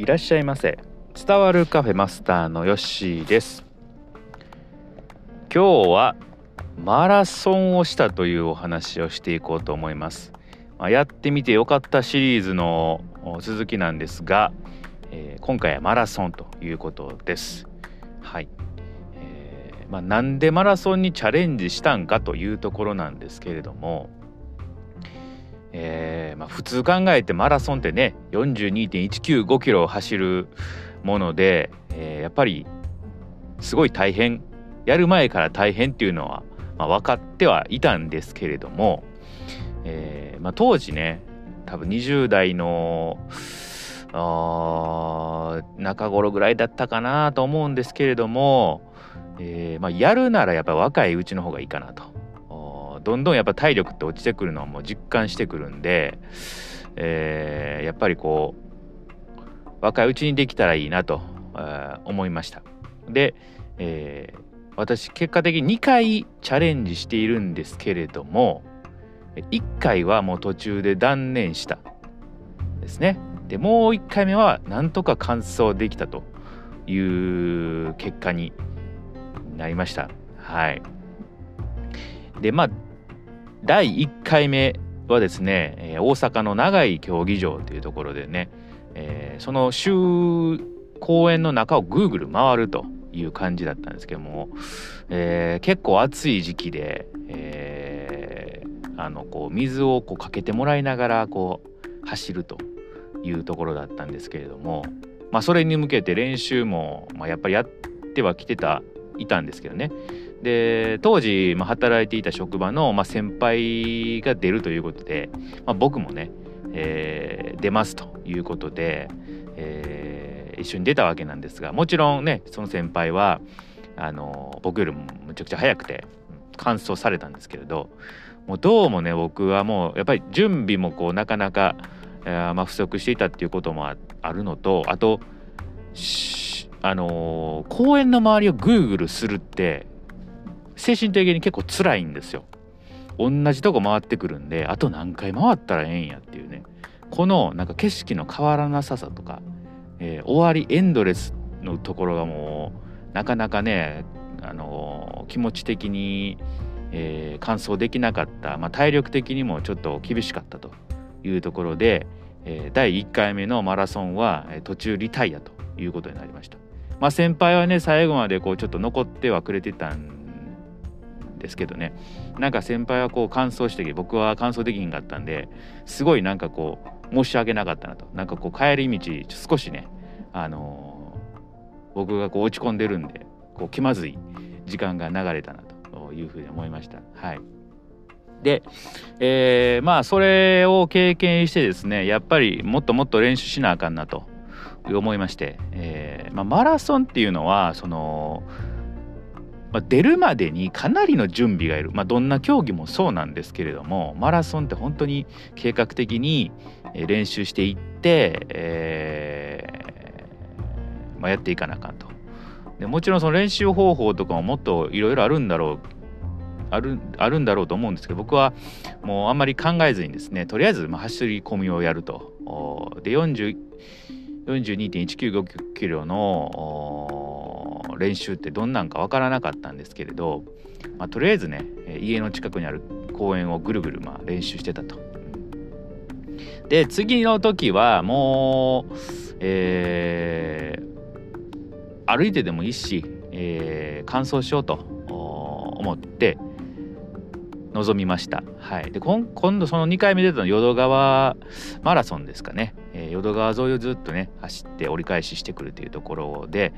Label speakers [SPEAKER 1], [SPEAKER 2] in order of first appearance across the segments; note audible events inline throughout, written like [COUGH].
[SPEAKER 1] いらっしゃいませ。伝わるカフェマスターのヨッシーです。今日はマラソンをしたというお話をしていこうと思います、まあ、やってみてよかったシリーズの続きなんですが、えー、今回はマラソンということです。はい、えー、まあ、なんでマラソンにチャレンジしたんかというところなんですけれども、普通考えてマラソンってね42.195キロを走るもので、えー、やっぱりすごい大変やる前から大変っていうのは、まあ、分かってはいたんですけれども、えー、まあ、当時ね多分20代の中頃ぐらいだったかなと思うんですけれども、えー、まあ、やるならやっぱ若いうちの方がいいかなと。どんどんやっぱ体力って落ちてくるのはもう実感してくるんで、えー、やっぱりこう若いうちにできたらいいなと、えー、思いました。で、えー、私結果的に2回チャレンジしているんですけれども1回はもう途中で断念した。ですね。でもう1回目はなんとか完走できたという結果になりました。はい。でまあ第1回目はですね、え大阪の長井競技場というところでね、えー、その週公園の中をぐるぐる回るという感じだったんですけども、えー、結構暑い時期で、えー、あのこう水をこうかけてもらいながらこう走るというところだったんですけれども、まあ、それに向けて練習も、まあ、やっぱりやってはきてたいたんですけどね。で当時、まあ、働いていた職場の、まあ、先輩が出るということで、まあ、僕もね、えー、出ますということで、えー、一緒に出たわけなんですがもちろんねその先輩はあの僕よりもむちゃくちゃ早くて完走されたんですけれどもうどうもね僕はもうやっぱり準備もこうなかなか、えー、まあ、不足していたっていうこともあるのとあとあのー、公園の周りをぐるぐるするって精神的に結構辛いんですよ。同じとこ回ってくるんであと何回回ったらええんやっていうねこのなんか景色の変わらなささとか、えー、終わりエンドレスのところがもうなかなかね、あのー、気持ち的に、えー、完走できなかった、まあ、体力的にもちょっと厳しかったというところで、え、第1回目のマラソンは途中リタイアということになりました。まあ、先輩はね最後までこうちょっと残ってはくれてたんですけどね。なんか先輩はこう完走してきて僕は完走できひんかったんですごいなんかこう申し訳なかったなと。なんかこう帰り道少しねあのー、僕がこう落ち込んでるんでこう気まずい時間が流れたなというふうに思いました。はい。で、えー、まあそれを経験してですねやっぱりもっともっと練習しなあかんなと思いまして、えーまあ、マラソンっていうのはそのまあ、出るまでにかなりの準備がいる、まあ、どんな競技もそうなんですけれどもマラソンって本当に計画的に練習していって、えーまあ、やっていかなあかんと。でもちろんその練習方法とかももっといろいろあるんだろうあるあるんだろうと思うんですけど僕はもうあんまり考えずにですねとりあえずまあ走り込みをやると。で42.195キロの練習ってどんなんかわからなかったんですけれど、まあ、とりあえずね家の近くにある公園をぐるぐるまあ練習してたと。で次の時はもう、えー、歩いてでもいいし、えー、完走しようと思って臨みました。はい、で今度その2回目出たの淀川マラソンですかね、えー、淀川沿いをずっとね走って折り返ししてくるというところで、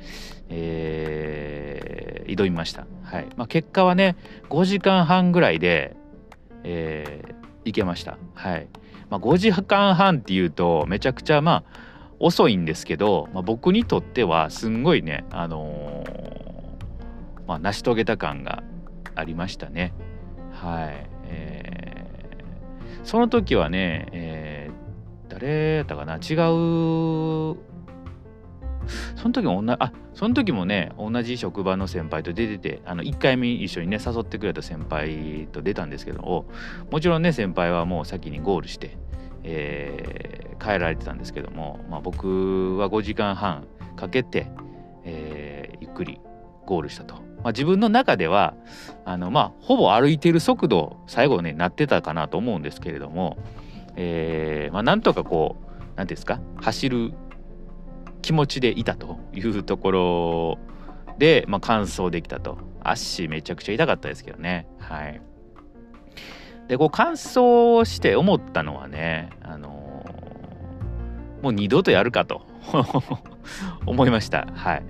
[SPEAKER 1] えー、挑みました。はいまあ、結果はね5時間半ぐらいで、えー、行けました。はいまあ、5時間半っていうとめちゃくちゃまあ遅いんですけど、まあ、僕にとってはすんごいね、あのー、まあ、成し遂げた感がありましたね。はい。えー、その時はね、えー、誰やったかな？違う、その時も同、あ、その時もね、同じ職場の先輩と出てて、あの、1回目一緒にね、誘ってくれた先輩と出たんですけども、もちろんね、先輩はもう先にゴールして、えー、帰られてたんですけども、まあ、僕は5時間半かけて、えー、ゆっくりゴールしたと。まあ、自分の中ではあの、まあ、ほぼ歩いてる速度最後ねなってたかなと思うんですけれども、えーまあ、なんとかこう何ていうんですか？走る気持ちでいたというところで、まあ、完走できたと。足めちゃくちゃ痛かったですけどね。はい。でこう完走して思ったのはねあのー、もう二度とやるかと [LAUGHS] 思いました。はい。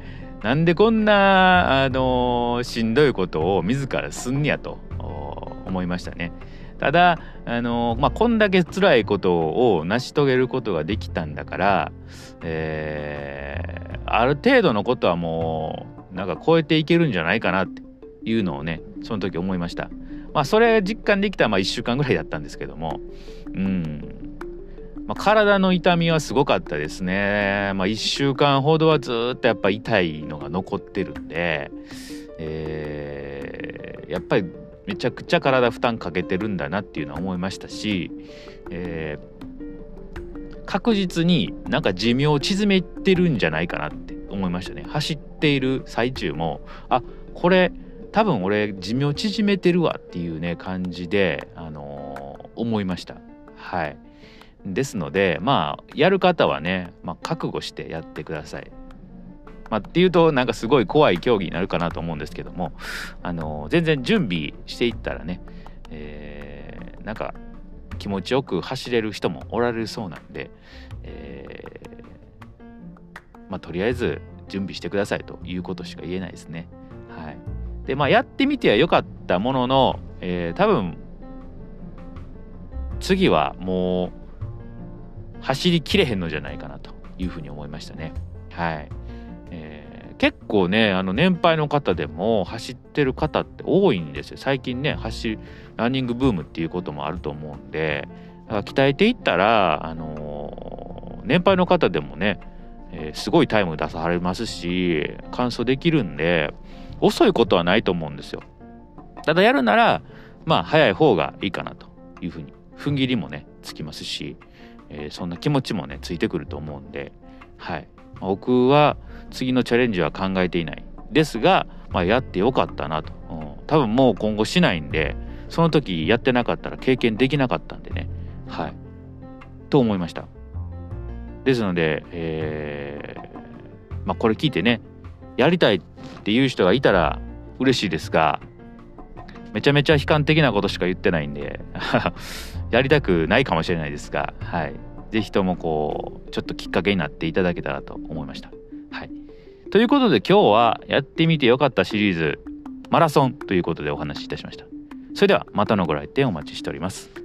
[SPEAKER 1] なんでこんな、あのー、しんどいことを自らすんにやと思いましたね。ただ、あの、まあ、こんだけ辛いことを成し遂げることができたんだから、えー、ある程度のことはもうなんか超えていけるんじゃないかなっていうのをねその時思いました。まあそれ実感できたまあ1週間ぐらいだったんですけどもうんまあ、体の痛みはすごかったですね。まあ、1週間ほどはずっとやっぱ痛いのが残ってるんで、えー、やっぱりめちゃくちゃ体負担かけてるんだなっていうのは思いましたし、えー、確実になんか寿命を縮めてるんじゃないかなって思いましたね。走っている最中もあこれ多分俺寿命縮めてるわっていうね感じで、あのー、思いました。はい。ですのでまあやる方はね、まあ、覚悟してやってください。まあ、っていうとなんかすごい怖い競技になるかなと思うんですけどもあの全然準備していったらね、えー、なんか気持ちよく走れる人もおられるそうなんで、えー、まあ、とりあえず準備してくださいということしか言えないですね。はい、でまあやってみてはよかったものの、えー、多分次はもう走りきれへんのじゃないかなというふうに思いましたね。はい。えー、結構ね、あの年配の方でも走ってる方って多いんですよ。最近ね、走、ランニングブームっていうこともあると思うんで、鍛えていったら、あのー、年配の方でもね、えー、すごいタイム出されますし、完走できるんで、遅いことはないと思うんですよ。ただやるなら、まあ早い方がいいかなというふうに、踏ん切りもね、つきますし、えー、そんな気持ちもねついてくると思うんで、はい、僕は次のチャレンジは考えていないですが、まあ、やってよかったなと、うん、多分もう今後しないんでその時やってなかったら経験できなかったんでね。はい。と思いました。ですので、えー、まあこれ聞いてねやりたいっていう人がいたら嬉しいですがめちゃめちゃ悲観的なことしか言ってないんで [LAUGHS] やりたくないかもしれないですが、はい。是非ともこう、ちょっときっかけになっていただけたらと思いました。はい。ということで今日はやってみてよかったシリーズ、マラソンということでお話しいたしました。それではまたのご来店お待ちしております。